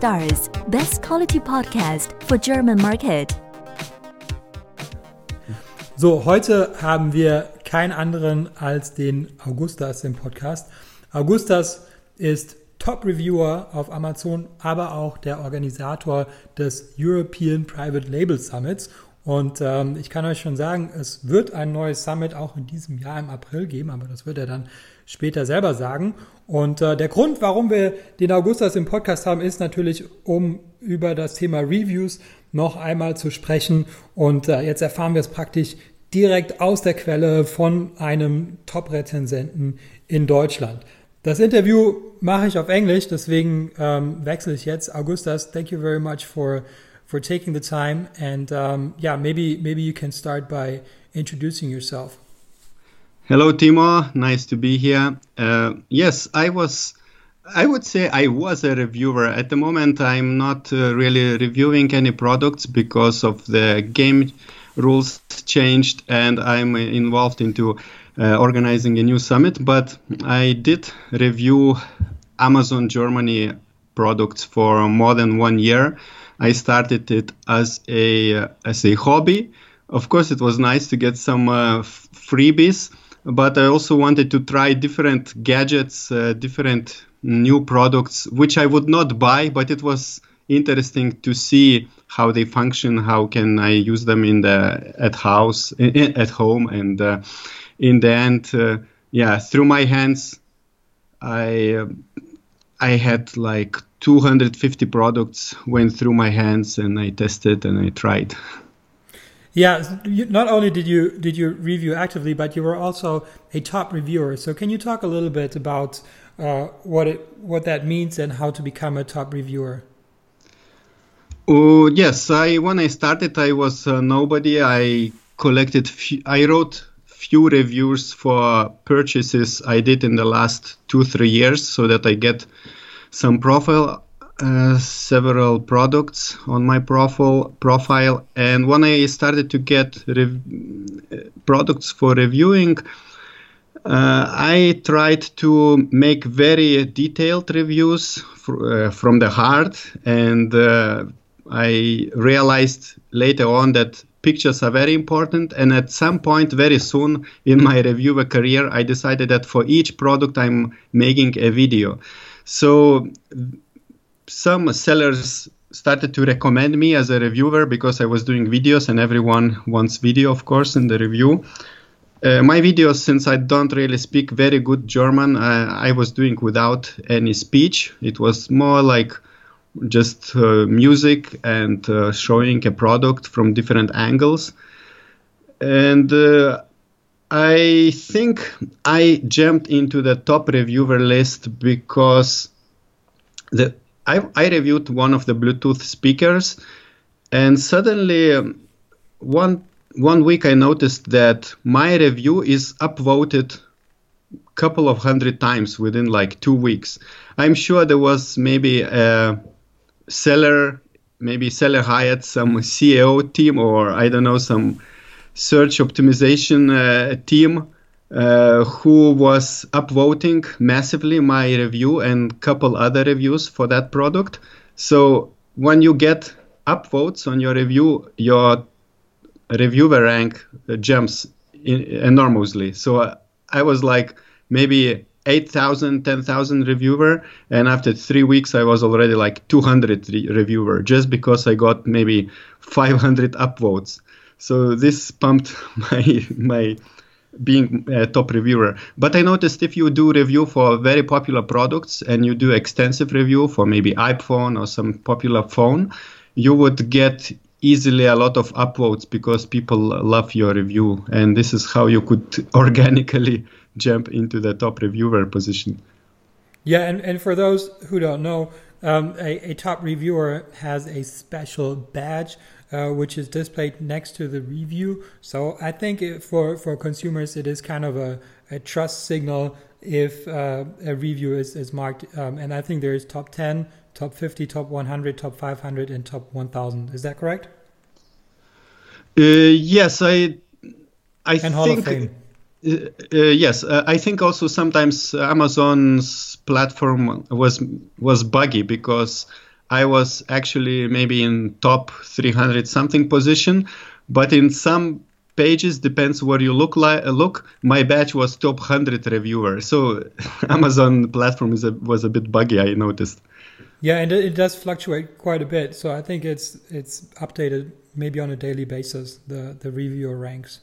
Stars, best quality podcast for German market. So, heute haben wir keinen anderen als den Augustas im Podcast. Augustas ist Top-Reviewer auf Amazon, aber auch der Organisator des European Private Label Summits. Und ähm, ich kann euch schon sagen, es wird ein neues Summit auch in diesem Jahr im April geben, aber das wird er dann später selber sagen. Und äh, der Grund, warum wir den Augustas im Podcast haben, ist natürlich, um über das Thema Reviews noch einmal zu sprechen. Und äh, jetzt erfahren wir es praktisch direkt aus der Quelle von einem Top-Rezensenten in Deutschland. Das Interview mache ich auf Englisch, deswegen ähm, wechsle ich jetzt. Augustas, thank you very much for for taking the time and um, yeah, maybe maybe you can start by introducing yourself. Hello, Timo. Nice to be here. Uh, yes, I was. I would say I was a reviewer. At the moment, I'm not uh, really reviewing any products because of the game rules changed, and I'm involved into uh, organizing a new summit. But I did review Amazon Germany products for more than one year. I started it as a as a hobby. Of course, it was nice to get some uh, freebies but I also wanted to try different gadgets, uh, different new products, which I would not buy, but it was interesting to see how they function, how can I use them in the at house, at home, and uh, in the end, uh, yeah, through my hands, I uh, I had like 250 products went through my hands, and I tested and I tried. Yeah, not only did you did you review actively, but you were also a top reviewer. So can you talk a little bit about uh, what it what that means and how to become a top reviewer? Oh yes, I when I started, I was uh, nobody. I collected, few, I wrote few reviews for purchases I did in the last two three years, so that I get some profile uh, several products on my profile profile and when i started to get rev- products for reviewing uh, i tried to make very detailed reviews fr- uh, from the heart and uh, i realized later on that pictures are very important and at some point very soon in my reviewer career i decided that for each product i'm making a video so some sellers started to recommend me as a reviewer because I was doing videos and everyone wants video, of course, in the review. Uh, my videos, since I don't really speak very good German, uh, I was doing without any speech. It was more like just uh, music and uh, showing a product from different angles. And uh, I think I jumped into the top reviewer list because the I, I reviewed one of the Bluetooth speakers, and suddenly um, one one week I noticed that my review is upvoted couple of hundred times within like two weeks. I'm sure there was maybe a seller, maybe seller hired some SEO team or I don't know some search optimization uh, team uh, who was upvoting massively my review and couple other reviews for that product. So when you get upvotes on your review, your reviewer rank jumps in, enormously. So uh, I was like maybe 8,000, 10,000 reviewer, and after three weeks I was already like 200 re- reviewer just because I got maybe 500 upvotes. So this pumped my my being a top reviewer. But I noticed if you do review for very popular products and you do extensive review for maybe iPhone or some popular phone, you would get easily a lot of upvotes because people love your review. And this is how you could organically jump into the top reviewer position. Yeah, and, and for those who don't know, um, a, a top reviewer has a special badge uh, which is displayed next to the review. So I think for for consumers, it is kind of a, a trust signal if uh, a review is, is marked. Um, and I think there is top 10, top 50, top 100, top 500, and top 1000. Is that correct? Uh, yes, I I and think. Uh, uh, yes, uh, I think also sometimes Amazon's platform was was buggy because I was actually maybe in top 300 something position, but in some pages depends where you look like look my batch was top 100 reviewer. So amazon platform is a, was a bit buggy i noticed. Yeah and it does fluctuate quite a bit. So i think it's it's updated maybe on a daily basis the the reviewer ranks.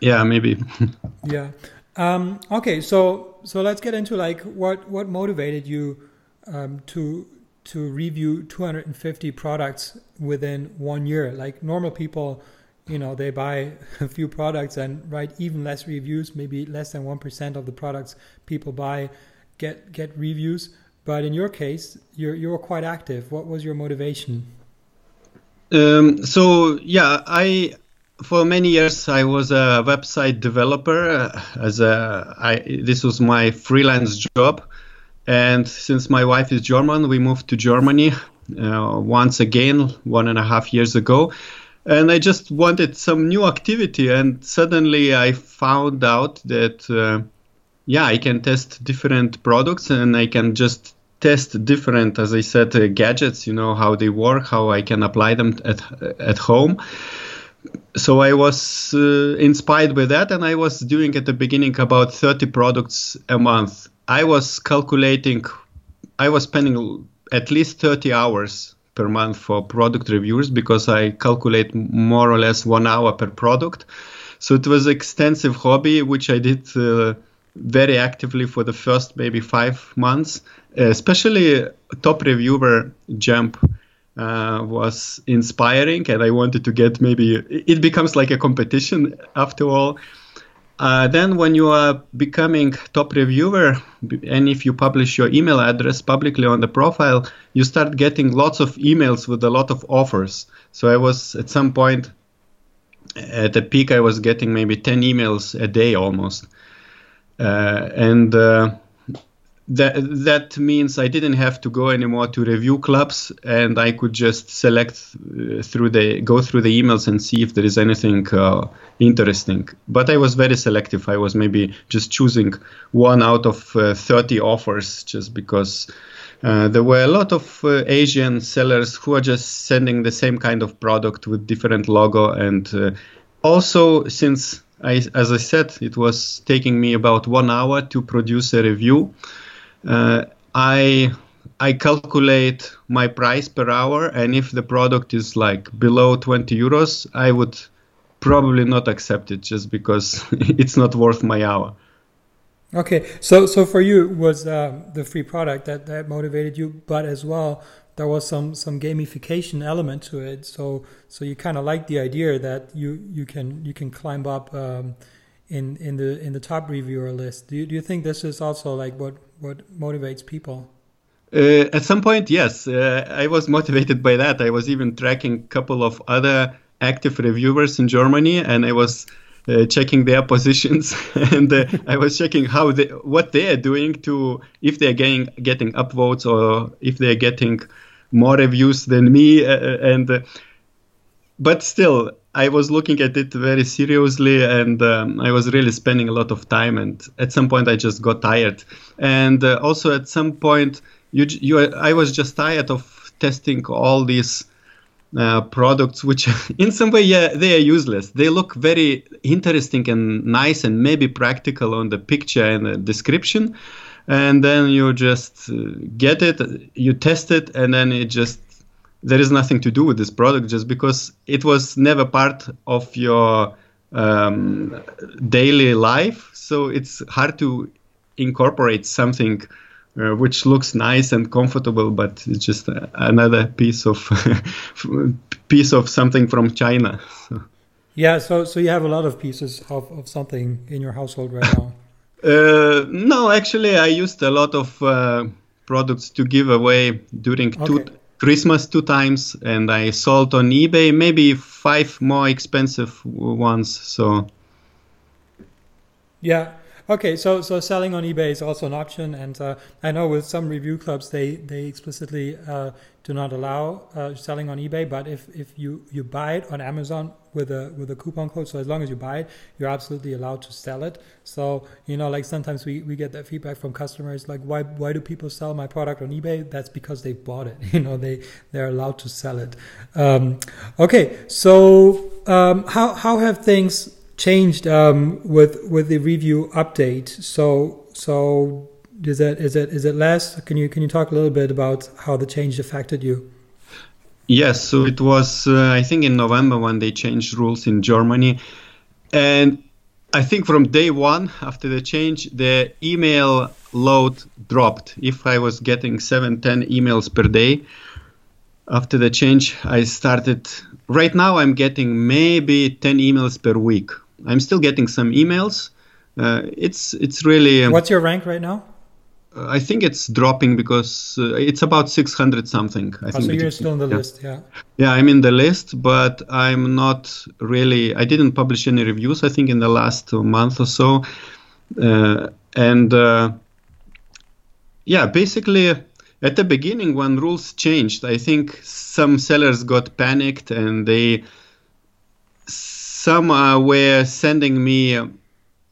Yeah maybe. Yeah. Um, okay so so let's get into like what what motivated you um, to to review 250 products within one year. Like normal people you know they buy a few products and write even less reviews maybe less than 1% of the products people buy get get reviews. But in your case you're you're quite active. What was your motivation? Um, so yeah i for many years i was a website developer uh, as a I, this was my freelance job and since my wife is german we moved to germany uh, once again one and a half years ago and I just wanted some new activity. And suddenly I found out that, uh, yeah, I can test different products and I can just test different, as I said, uh, gadgets. You know how they work, how I can apply them at at home. So I was uh, inspired by that, and I was doing at the beginning about 30 products a month. I was calculating, I was spending at least 30 hours per month for product reviews because I calculate more or less one hour per product. So it was extensive hobby which I did uh, very actively for the first maybe five months. especially top reviewer jump uh, was inspiring, and I wanted to get maybe it becomes like a competition after all. Uh, then, when you are becoming top reviewer, and if you publish your email address publicly on the profile, you start getting lots of emails with a lot of offers. So I was at some point at the peak, I was getting maybe 10 emails a day almost. Uh, and uh, that that means I didn't have to go anymore to review clubs, and I could just select uh, through the go through the emails and see if there is anything uh, interesting. But I was very selective. I was maybe just choosing one out of uh, 30 offers, just because uh, there were a lot of uh, Asian sellers who are just sending the same kind of product with different logo, and also since I, as I said, it was taking me about one hour to produce a review I I calculate my price per hour, and if the product is like below 20 euros, I would probably not accept it just because it's not worth my hour. Okay, so so for you was uh, the free product that that motivated you, but as well there was some some gamification element to it. So so you kind of like the idea that you you can you can climb up um, in in the in the top reviewer list. Do you, do you think this is also like what what motivates people? Uh, at some point, yes, uh, I was motivated by that. I was even tracking a couple of other active reviewers in Germany, and I was uh, checking their positions, and uh, I was checking how they, what they are doing to if they are getting getting upvotes or if they are getting more reviews than me, uh, uh, and but still, I was looking at it very seriously, and um, I was really spending a lot of time. And at some point, I just got tired. And uh, also, at some point, you, you, I was just tired of testing all these uh, products, which in some way, yeah, they are useless. They look very interesting and nice, and maybe practical on the picture and the description. And then you just uh, get it, you test it, and then it just there is nothing to do with this product just because it was never part of your um, daily life. So it's hard to incorporate something uh, which looks nice and comfortable, but it's just uh, another piece of piece of something from China. Yeah, so so you have a lot of pieces of, of something in your household right now. uh, no, actually, I used a lot of uh, products to give away during okay. two Christmas two times, and I sold on eBay maybe five more expensive ones. So yeah, Okay, so so selling on eBay is also an option, and uh, I know with some review clubs they they explicitly uh, do not allow uh, selling on eBay. But if, if you, you buy it on Amazon with a with a coupon code, so as long as you buy it, you're absolutely allowed to sell it. So you know, like sometimes we, we get that feedback from customers, like why why do people sell my product on eBay? That's because they bought it. You know, they they're allowed to sell it. Um, okay, so um, how how have things changed um, with with the review update? So so is it is it less? Can you can you talk a little bit about how the change affected you? Yes, so it was uh, I think in November when they changed rules in Germany, and I think from day one after the change, the email load dropped. If I was getting seven, ten emails per day, after the change, I started. Right now, I'm getting maybe ten emails per week. I'm still getting some emails. Uh, it's it's really. Um, What's your rank right now? I think it's dropping because uh, it's about 600 something. I oh, think so you're still on the yeah. list, yeah. Yeah, I'm in the list, but I'm not really. I didn't publish any reviews. I think in the last month or so, uh, and uh, yeah, basically at the beginning when rules changed, I think some sellers got panicked and they some uh, were sending me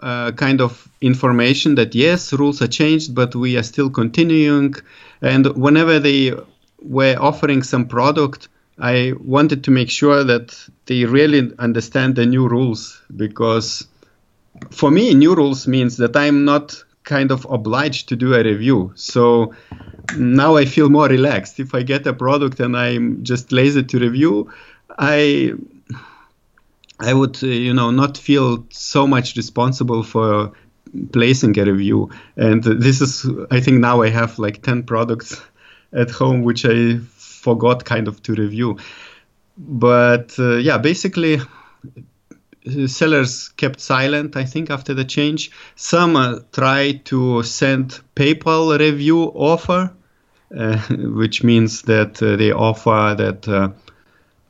uh, kind of information that yes, rules are changed, but we are still continuing. And whenever they were offering some product, I wanted to make sure that they really understand the new rules because for me, new rules means that I'm not kind of obliged to do a review. So now I feel more relaxed. If I get a product and I'm just lazy to review, I I would, uh, you know, not feel so much responsible for placing a review. And this is, I think now I have like 10 products at home which I forgot kind of to review. But uh, yeah, basically, sellers kept silent, I think, after the change. Some uh, tried to send PayPal review offer, uh, which means that uh, they offer that uh,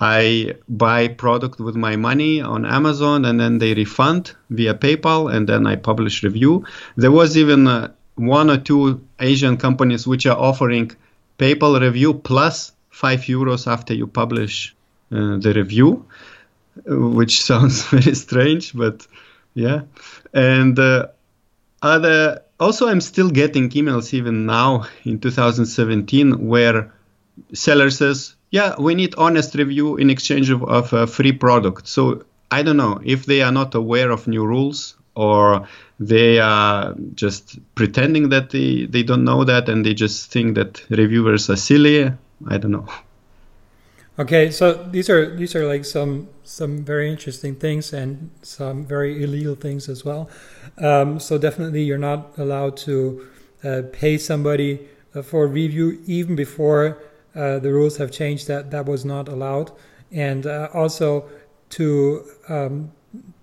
I buy product with my money on Amazon and then they refund via PayPal and then I publish review. There was even uh, one or two Asian companies which are offering PayPal review plus five euros after you publish uh, the review, which sounds very strange, but yeah. And uh, other also, I'm still getting emails even now in 2017 where seller says yeah, we need honest review in exchange of, of a free product. So I don't know if they are not aware of new rules or they are just pretending that they, they don't know that and they just think that reviewers are silly. I don't know. Okay, so these are these are like some some very interesting things and some very illegal things as well. Um, so definitely, you're not allowed to uh, pay somebody uh, for a review even before uh, the rules have changed that that was not allowed, and uh, also to um,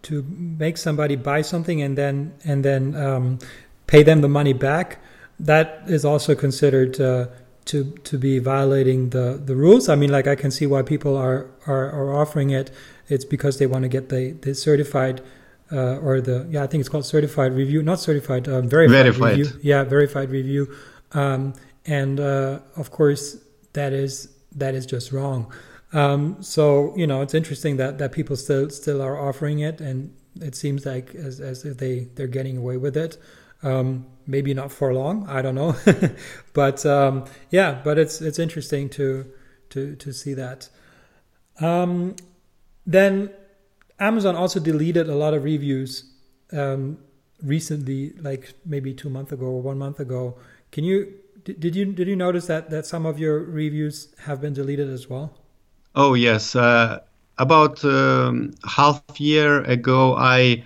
to make somebody buy something and then and then um, pay them the money back. That is also considered uh, to to be violating the the rules. I mean, like I can see why people are are, are offering it. It's because they want to get the the certified. Uh, or the yeah, I think it's called certified review, not certified, um, verified, verified, review. Yeah, verified review. Um, and uh, of course, that is that is just wrong. Um, so you know, it's interesting that that people still still are offering it, and it seems like as as if they they're getting away with it. Um, maybe not for long. I don't know, but um, yeah, but it's it's interesting to to to see that. Um, then Amazon also deleted a lot of reviews um, recently, like maybe two months ago or one month ago. Can you did, you did you notice that that some of your reviews have been deleted as well? Oh yes, uh, about um, half year ago, I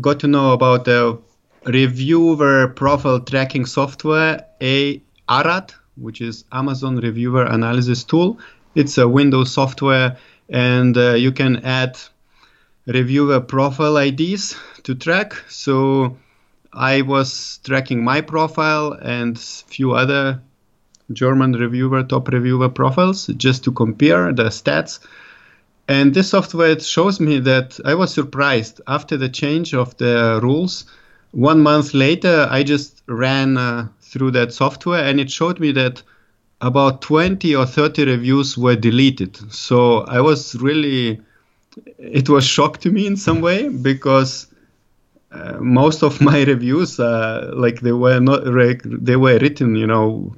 got to know about the reviewer profile tracking software, a ARAT, which is Amazon Reviewer Analysis Tool. It's a Windows software, and uh, you can add reviewer profile IDs to track. So I was tracking my profile and few other German reviewer, top reviewer profiles just to compare the stats. And this software shows me that I was surprised after the change of the rules. One month later, I just ran uh, through that software and it showed me that about 20 or 30 reviews were deleted. So I was really, it was shock to me in some way because uh, most of my reviews, uh, like they were not, they were written, you know,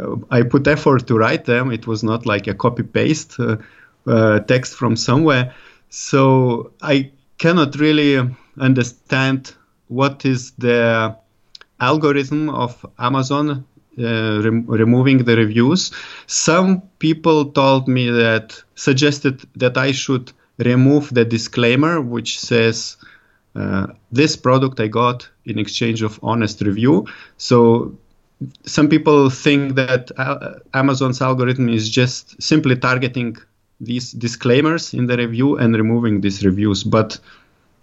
uh, I put effort to write them. It was not like a copy paste uh, uh, text from somewhere. So I cannot really understand what is the algorithm of Amazon uh, rem- removing the reviews. Some people told me that suggested that I should remove the disclaimer which says uh, this product I got in exchange of honest review. So some people think that uh, Amazon's algorithm is just simply targeting these disclaimers in the review and removing these reviews, but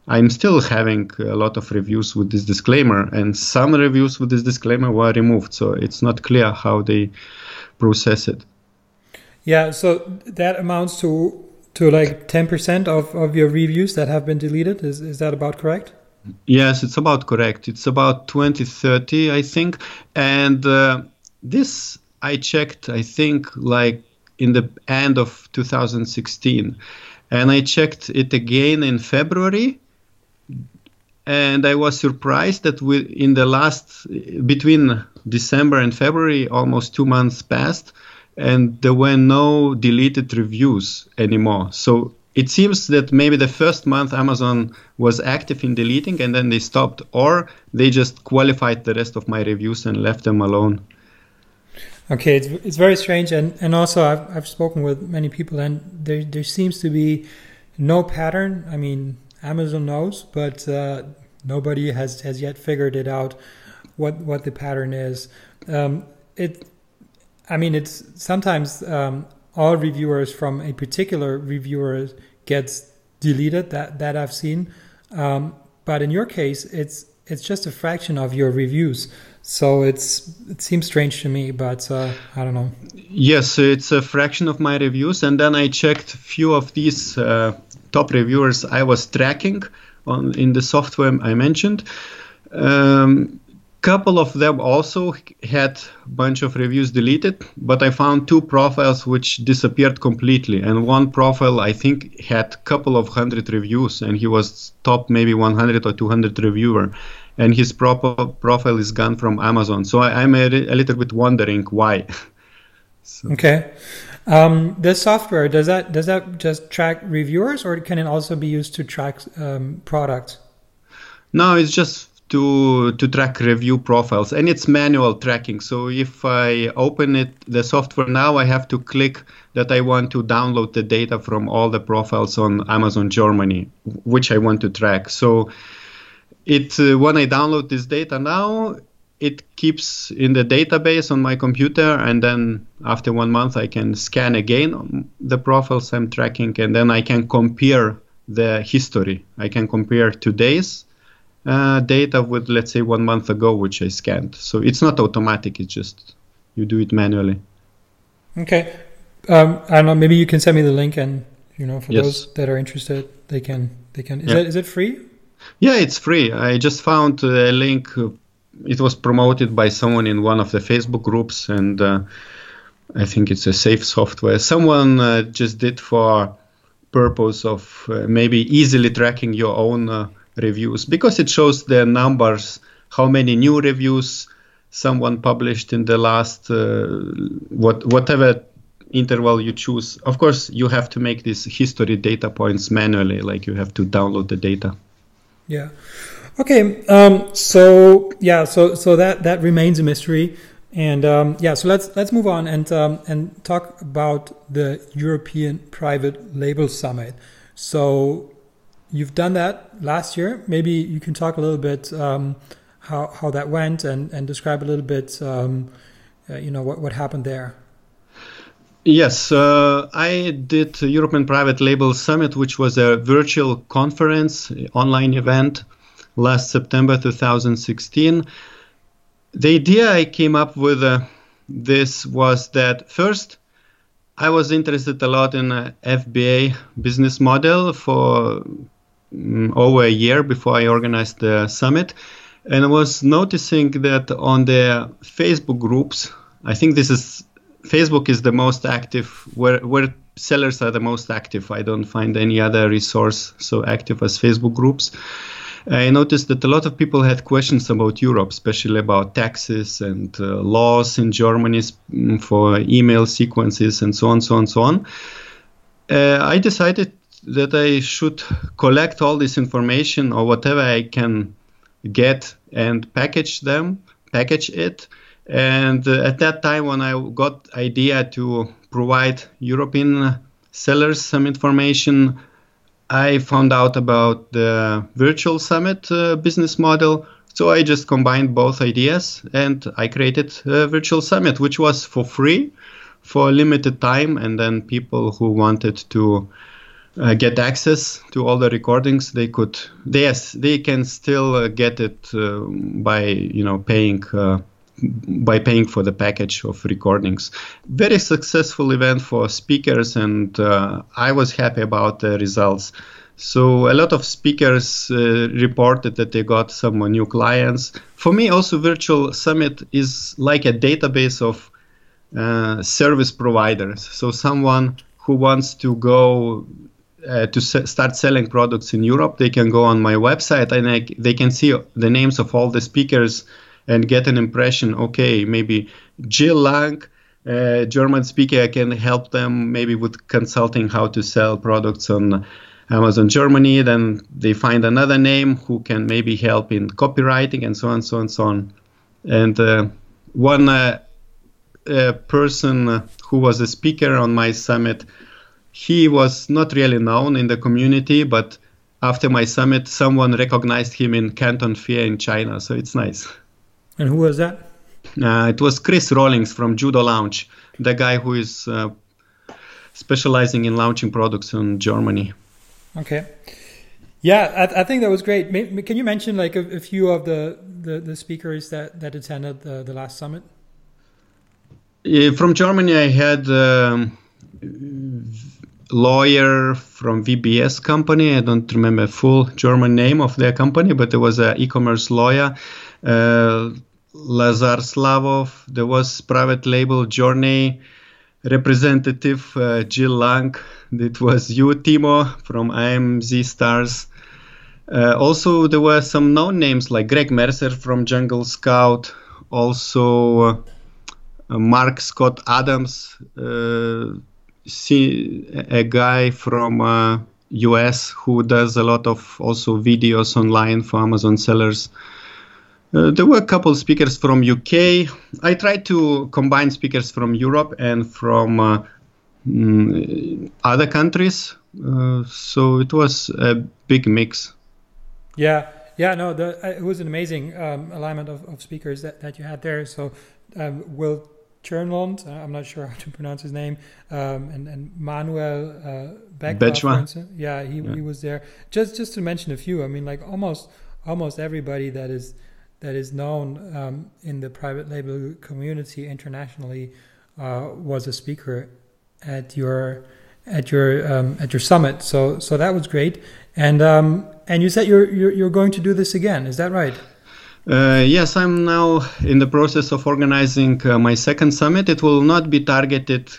I'm still having a lot of reviews with this disclaimer, and some reviews with this disclaimer were removed, so it's not clear how they process it. Yeah, so that amounts to to like 10% of, of your reviews that have been deleted. Is, is that about correct? Yes, it's about correct. It's about 20, 30, I think. And uh, this I checked, I think, like in the end of 2016. And I checked it again in February and I was surprised that we, in the last between December and February, almost two months passed, and there were no deleted reviews anymore. So it seems that maybe the first month Amazon was active in deleting, and then they stopped, or they just qualified the rest of my reviews and left them alone. Okay, it's, it's very strange, and, and also I've, I've spoken with many people, and there there seems to be no pattern. I mean, Amazon knows, but uh, nobody has has yet figured it out what what the pattern is. Um, it, I mean, it's sometimes um, all reviewers from a particular reviewer gets deleted that that I've seen, um, but in your case, it's it's just a fraction of your reviews. So it's it seems strange to me, but uh, I don't know. Yes, it's a fraction of my reviews, and then I checked few of these uh, top reviewers I was tracking on in the software I mentioned. Um, couple of them also had a bunch of reviews deleted, but I found two profiles which disappeared completely. And one profile I think had a couple of hundred reviews, and he was top maybe 100 or 200 reviewer, and his profile is gone from Amazon. So I, am a, a, little bit wondering why. so. Okay. Um, this software does that does that just track reviewers, or can it also be used to track um, products? No, it's just to to track review profiles, and it's manual tracking. So if I open it, the software now, I have to click that I want to download the data from all the profiles on Amazon Germany, which I want to track. So it uh, when I download this data now, it keeps in the database on my computer and then after one month i can scan again the profiles i'm tracking and then i can compare the history. I can compare today's uh, data with let's say one month ago which i scanned. So it's not automatic it's just you do it manually. Okay. Um, i don't know maybe you can send me the link and you know for yes. those that are interested they can they can. Is, yeah. it, is it free? Yeah it's free. I just found a link it was promoted by someone in one of the Facebook groups, and uh, I think it's a safe software. Someone uh, just did for purpose of uh, maybe easily tracking your own uh, reviews because it shows the numbers, how many new reviews someone published in the last uh, what whatever interval you choose. Of course, you have to make these history data points manually, like you have to download the data. Yeah. Okay, um, so yeah, so so that that remains a mystery, and um, yeah, so let's let's move on and um, and talk about the European Private Label Summit. So you've done that last year. Maybe you can talk a little bit um, how how that went and and describe a little bit, um, uh, you know, what what happened there. Yes, uh, I did European Private Label Summit, which was a virtual conference, online event last September 2016. The idea I came up with uh, this was that first, I was interested a lot in a FBA business model for um, over a year before I organized the summit. and I was noticing that on the Facebook groups, I think this is Facebook is the most active where where sellers are the most active. I don't find any other resource so active as Facebook groups. I noticed that a lot of people had questions about Europe, especially about taxes and uh, laws in Germany mm, for email sequences and so on, so on, so on. Uh, I decided that I should collect all this information or whatever I can get and package them, package it. And uh, at that time, when I got idea to provide European sellers some information, I found out about the virtual summit uh, business model. So I just combined both ideas and I created a virtual summit, which was for free for a limited time. And then people who wanted to uh, get access to all the recordings, they could, yes, they can still uh, get it uh, by, you know, paying uh, by paying for the package of recordings. Very successful event for speakers, and uh, I was happy about the results. So a lot of speakers uh, reported that they got some new clients. For me, also virtual summit is like a database of uh, service providers. So someone who wants to go uh, to start selling products in Europe, they can go on my website and I, they can see the names of all the speakers and get an impression. Okay, maybe Jill Lang, uh, German speaker, I can help them maybe with consulting how to sell products on Amazon Germany. Then they find another name who can maybe help in copywriting and so on, and so on, so on. And uh, one uh, person who was a speaker on my summit, he was not really known in the community, but after my summit, someone recognized him in Canton Fair in China. So it's nice. And who was that? Uh, it was Chris Rawlings from Judo Launch, the guy who is uh, specializing in launching products in Germany. Okay. Yeah, I, I think that was great. Can you mention like a, a few of the, the, the, speakers that, that attended the, the last summit? Yeah, from Germany, I had um, lawyer from VBS company. I don't remember full German name of their company, but there was an e-commerce lawyer. Uh, Lazar Slavov. There was private label Journey representative uh, Jill Lang. It was you, Timo, from AMZ Stars. Uh, also, there were some known names like Greg Mercer from Jungle Scout. Also, uh, Mark Scott Adams, uh, a guy from US uh, who does a lot of also videos online for Amazon sellers. Uh, there were a couple speakers from UK. I tried to combine speakers from Europe and from uh, mm, other countries, uh, so it was a big mix. Yeah, yeah, no, the, uh, it was an amazing um, alignment of, of, speakers that, that you had there. So um, Will Tjernlund, uh, I'm not sure how to pronounce his name, um, and, and Manuel uh, Yeah, he, yeah. he was there. Just just to mention a few, I mean, like almost almost everybody that is that is known um, in the private label community internationally uh, was a speaker at your at your um, at your summit. So so that was great. And um, and you said you're, you're, you're going to do this again. Is that right? Uh, yes, I'm now in the process of organizing uh, my second summit. It will not be targeted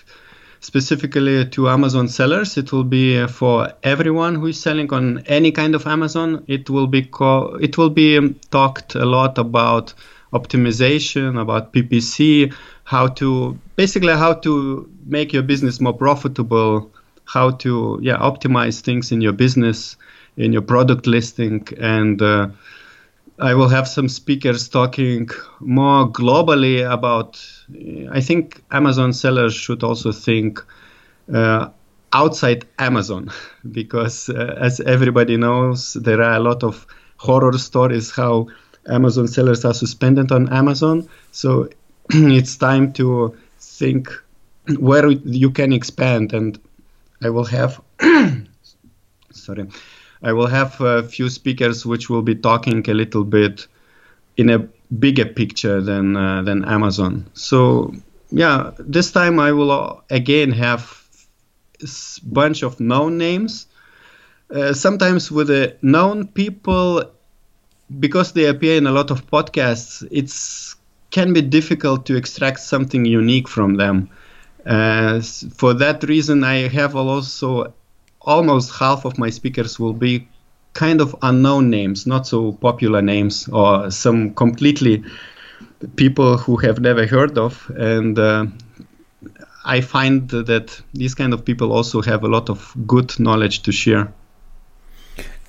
specifically to Amazon sellers. It will be uh, for everyone who is selling on any kind of Amazon. It will be co- it will be um, talked a lot about optimization, about PPC, how to basically how to make your business more profitable, how to yeah optimize things in your business, in your product listing, and uh, I will have some speakers talking more globally about. I think Amazon sellers should also think uh, outside Amazon because, uh, as everybody knows, there are a lot of horror stories how Amazon sellers are suspended on Amazon. So it's time to think where you can expand, and I will have. sorry I will have a few speakers which will be talking a little bit in a bigger picture than uh, than Amazon. So yeah, this time I will uh, again have a bunch of known names. Uh, sometimes with the known people, because they appear in a lot of podcasts, it's can be difficult to extract something unique from them. Uh, for that reason, I have also almost half of my speakers will be kind of unknown names, not so popular names, or some completely people who have never heard of. And uh, I find that these kind of people also have a lot of good knowledge to share.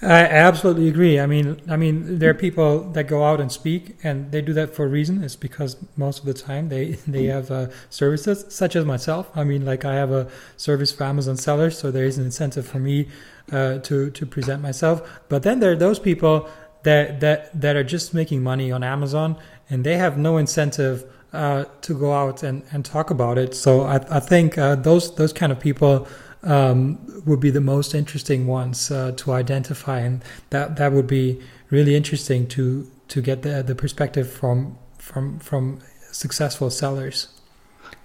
I absolutely agree. I mean, I mean, there are people that go out and speak, and they do that for a reason. It's because most of the time they they have uh, services, such as myself. I mean, like I have a service for Amazon sellers, so there is an incentive for me uh, to to present myself. But then there are those people that that that are just making money on Amazon, and they have no incentive uh, to go out and, and talk about it. So I, I think uh, those those kind of people um, would be the most interesting ones uh, to identify, and that that would be really interesting to to get the the perspective from from from successful sellers.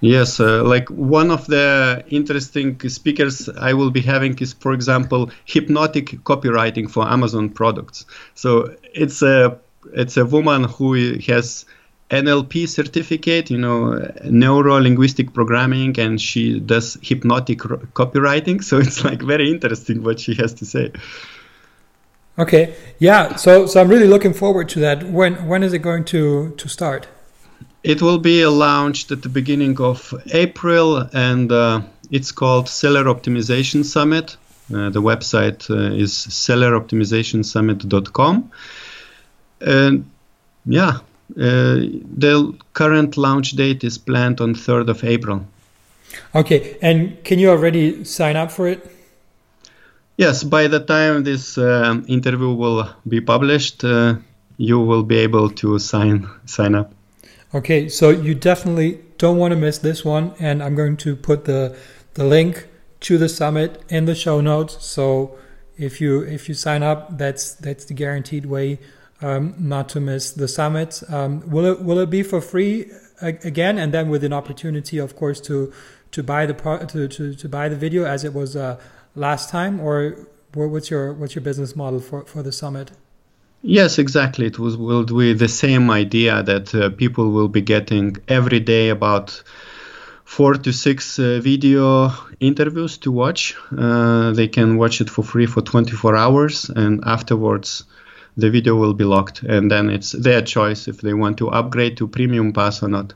Yes, uh, like one of the interesting speakers I will be having is, for example, hypnotic copywriting for Amazon products. So it's a it's a woman who has NLP certificate, you know, neuro linguistic programming, and she does hypnotic copywriting. So it's like very interesting what she has to say. Okay, yeah. So so I'm really looking forward to that. When when is it going to to start? It will be launched at the beginning of April, and uh, it's called Seller Optimization Summit. Uh, the website uh, is selleroptimizationsummit.com. And yeah, the current launch date is planned on 3rd of April. Okay, and can you already sign up for it? Yes, by the time this uh, interview will be published, uh, you will be able to sign sign up. Okay, so you definitely don't want to miss this one, and I'm going to put the the link to the summit in the show notes. So if you if you sign up, that's that's the guaranteed way um, not to miss the summit. Um, will it will it be for free again, and then with an opportunity, of course, to to buy the pro- to, to, to buy the video as it was uh, last time, or what's your what's your business model for, for the summit? Yes, exactly. It was will be the same idea that uh, people will be getting every day about four to six uh, video interviews to watch. Uh, they can watch it for free for 24 hours, and afterwards the video will be locked, and then it's their choice if they want to upgrade to premium pass or not.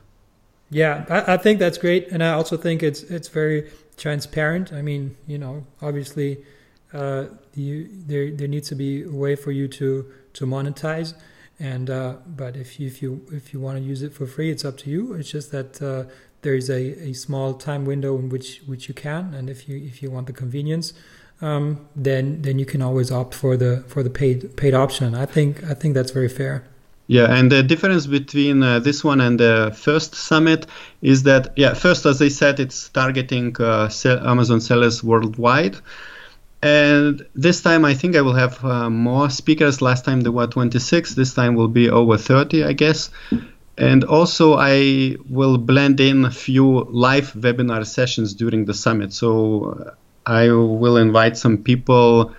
Yeah, I, I think that's great, and I also think it's it's very transparent. I mean, you know, obviously, uh, you, there there needs to be a way for you to to monetize, and uh, but if you if you if you want to use it for free, it's up to you. It's just that uh, there is a, a small time window in which which you can, and if you if you want the convenience, um, then then you can always opt for the for the paid paid option. I think I think that's very fair. Yeah, and the difference between uh, this one and the first summit is that yeah, first as I said, it's targeting uh, Amazon sellers worldwide. And this time, I think I will have uh, more speakers. Last time there were 26. This time will be over 30, I guess. And also, I will blend in a few live webinar sessions during the summit. So I will invite some people.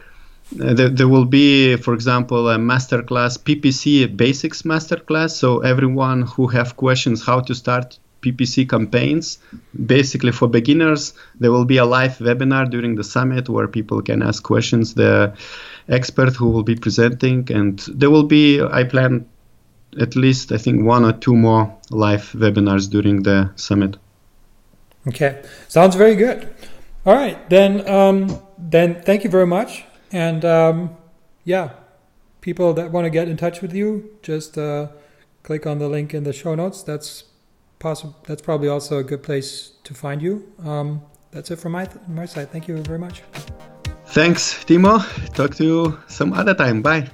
Uh, there, there, will be, for example, a masterclass, PPC basics masterclass. So everyone who have questions how to start PPC campaigns, basically for beginners, there will be a live webinar during the summit where people can ask questions. The expert who will be presenting, and there will be, I plan at least, I think, one or two more live webinars during the summit. Okay, sounds very good. All right, then. Um, then thank you very much, and um, yeah, people that want to get in touch with you, just uh, click on the link in the show notes. That's possible. That's probably also a good place to find you. Um, that's it from my th- my side. Thank you very much. Thanks, Timo. Talk to you some other time. Bye.